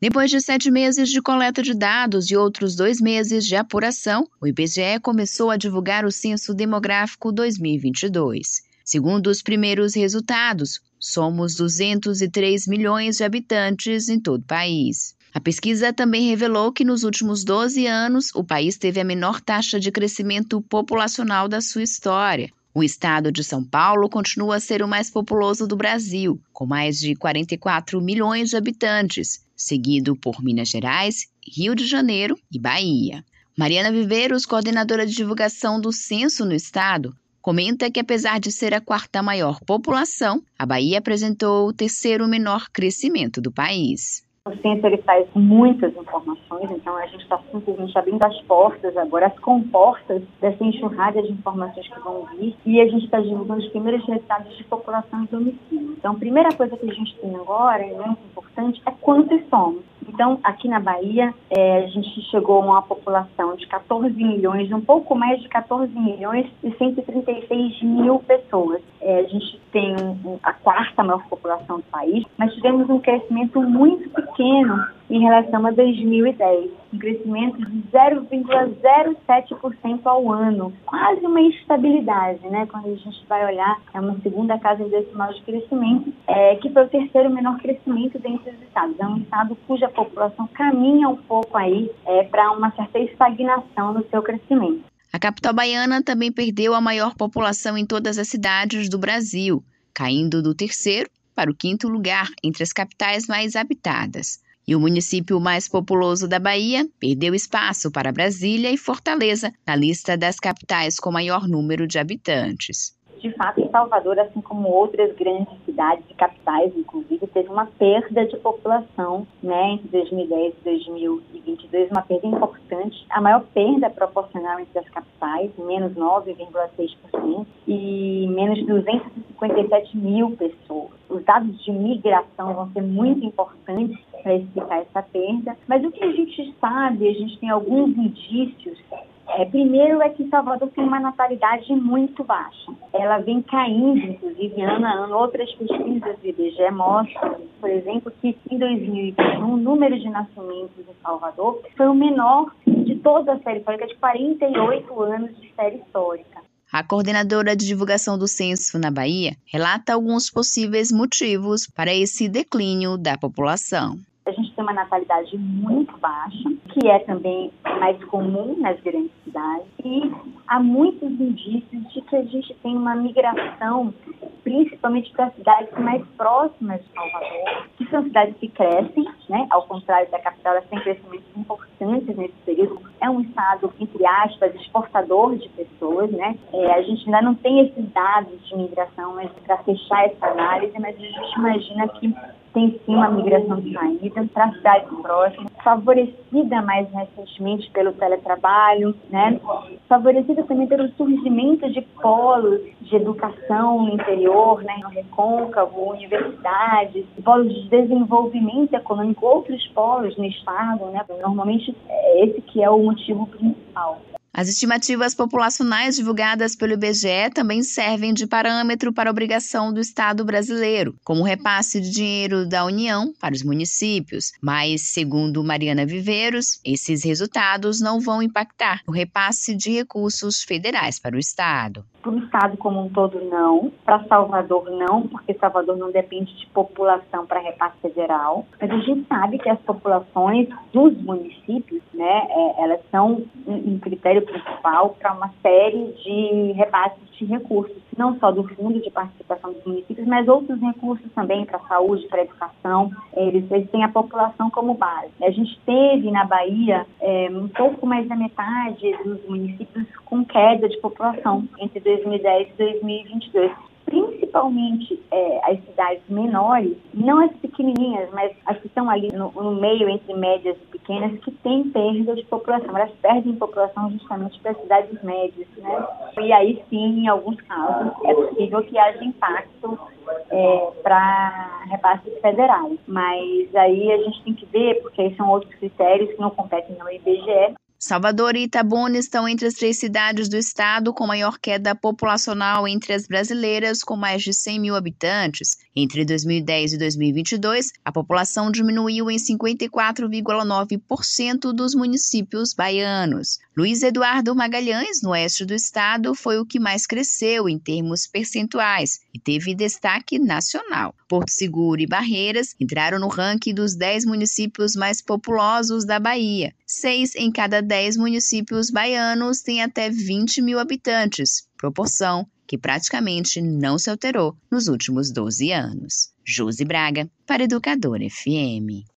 Depois de sete meses de coleta de dados e outros dois meses de apuração, o IBGE começou a divulgar o Censo Demográfico 2022. Segundo os primeiros resultados, somos 203 milhões de habitantes em todo o país. A pesquisa também revelou que nos últimos 12 anos o país teve a menor taxa de crescimento populacional da sua história. O estado de São Paulo continua a ser o mais populoso do Brasil, com mais de 44 milhões de habitantes, seguido por Minas Gerais, Rio de Janeiro e Bahia. Mariana Viveiros, coordenadora de divulgação do censo no estado, comenta que apesar de ser a quarta maior população, a Bahia apresentou o terceiro menor crescimento do país. O censo ele traz muitas informações, então a gente está simplesmente abrindo as portas agora, as comportas dessa enxurrada de informações que vão vir e a gente está divulgando os primeiros resultados de população e domicílio. Então, a primeira coisa que a gente tem agora, e muito importante, é quantos somos. Então, aqui na Bahia, é, a gente chegou a uma população de 14 milhões, um pouco mais de 14 milhões e 136 mil pessoas. É, a gente tem a quarta maior população do país, mas tivemos um crescimento muito pequeno em relação a 2010, um crescimento de 0,07% ao ano, quase uma estabilidade, né? Quando a gente vai olhar, é uma segunda casa decimal de crescimento, é, que foi o terceiro menor crescimento dentre os estados. É um estado cuja população caminha um pouco aí é, para uma certa estagnação no seu crescimento. A capital baiana também perdeu a maior população em todas as cidades do Brasil, caindo do terceiro para o quinto lugar entre as capitais mais habitadas. E o município mais populoso da Bahia perdeu espaço para Brasília e Fortaleza na lista das capitais com maior número de habitantes. De fato, Salvador, assim como outras grandes cidades e capitais, inclusive, teve uma perda de população né, entre 2010 e 2022, uma perda importante. A maior perda proporcional entre as capitais, menos 9,6%, e menos 257 mil pessoas. Os dados de migração vão ser muito importantes para explicar essa perda, mas o que a gente sabe, a gente tem alguns indícios é, primeiro é que Salvador tem uma natalidade muito baixa. Ela vem caindo, inclusive, ano a ano. Outras pesquisas do IBGE mostram, por exemplo, que em 2021 o número de nascimentos em Salvador foi o menor de toda a série histórica, de 48 anos de série histórica. A coordenadora de divulgação do censo na Bahia relata alguns possíveis motivos para esse declínio da população a gente tem uma natalidade muito baixa, que é também mais comum nas grandes cidades, e há muitos indícios de que a gente tem uma migração, principalmente para cidades mais próximas de Salvador, que são cidades que crescem, né? ao contrário da capital, elas têm crescimentos importantes nesse período. É um estado, entre aspas, exportador de pessoas, né? É, a gente ainda não tem esses dados de migração para fechar essa análise, mas a gente imagina que tem sim uma migração de saída para cidades próximas, favorecida mais recentemente pelo teletrabalho, né? favorecida também pelo surgimento de polos de educação no interior, né? no recôncavo, universidades, polos de desenvolvimento econômico, outros polos no estado, né? normalmente é esse que é o motivo principal. As estimativas populacionais divulgadas pelo IBGE também servem de parâmetro para a obrigação do Estado brasileiro, como repasse de dinheiro da União para os municípios. Mas, segundo Mariana Viveiros, esses resultados não vão impactar o repasse de recursos federais para o Estado. Para o Estado como um todo, não. Para Salvador, não, porque Salvador não depende de população para repasse federal. Mas a gente sabe que as populações dos municípios, né, é, elas são um critério principal para uma série de repasses de recursos, não só do Fundo de Participação dos Municípios, mas outros recursos também para a saúde, para a educação. Eles, eles têm a população como base. A gente teve na Bahia é, um pouco mais da metade dos municípios com queda de população entre 2010 e 2022 principalmente é, as cidades menores, não as pequenininhas, mas as que estão ali no, no, meio entre médias e pequenas, que têm perda de população. Elas perdem população justamente para as cidades médias, né? E aí sim, em alguns casos, é possível que haja impacto é, para repasses federais. Mas aí a gente tem que ver, porque aí são outros critérios que não competem no IBGE, Salvador e Itabuna estão entre as três cidades do estado com maior queda populacional entre as brasileiras, com mais de 100 mil habitantes. Entre 2010 e 2022, a população diminuiu em 54,9% dos municípios baianos. Luiz Eduardo Magalhães, no oeste do estado, foi o que mais cresceu em termos percentuais e teve destaque nacional. Porto Seguro e Barreiras entraram no ranking dos 10 municípios mais populosos da Bahia. Seis em cada 10 municípios baianos têm até 20 mil habitantes, proporção que praticamente não se alterou nos últimos 12 anos. Josi Braga, para Educador FM.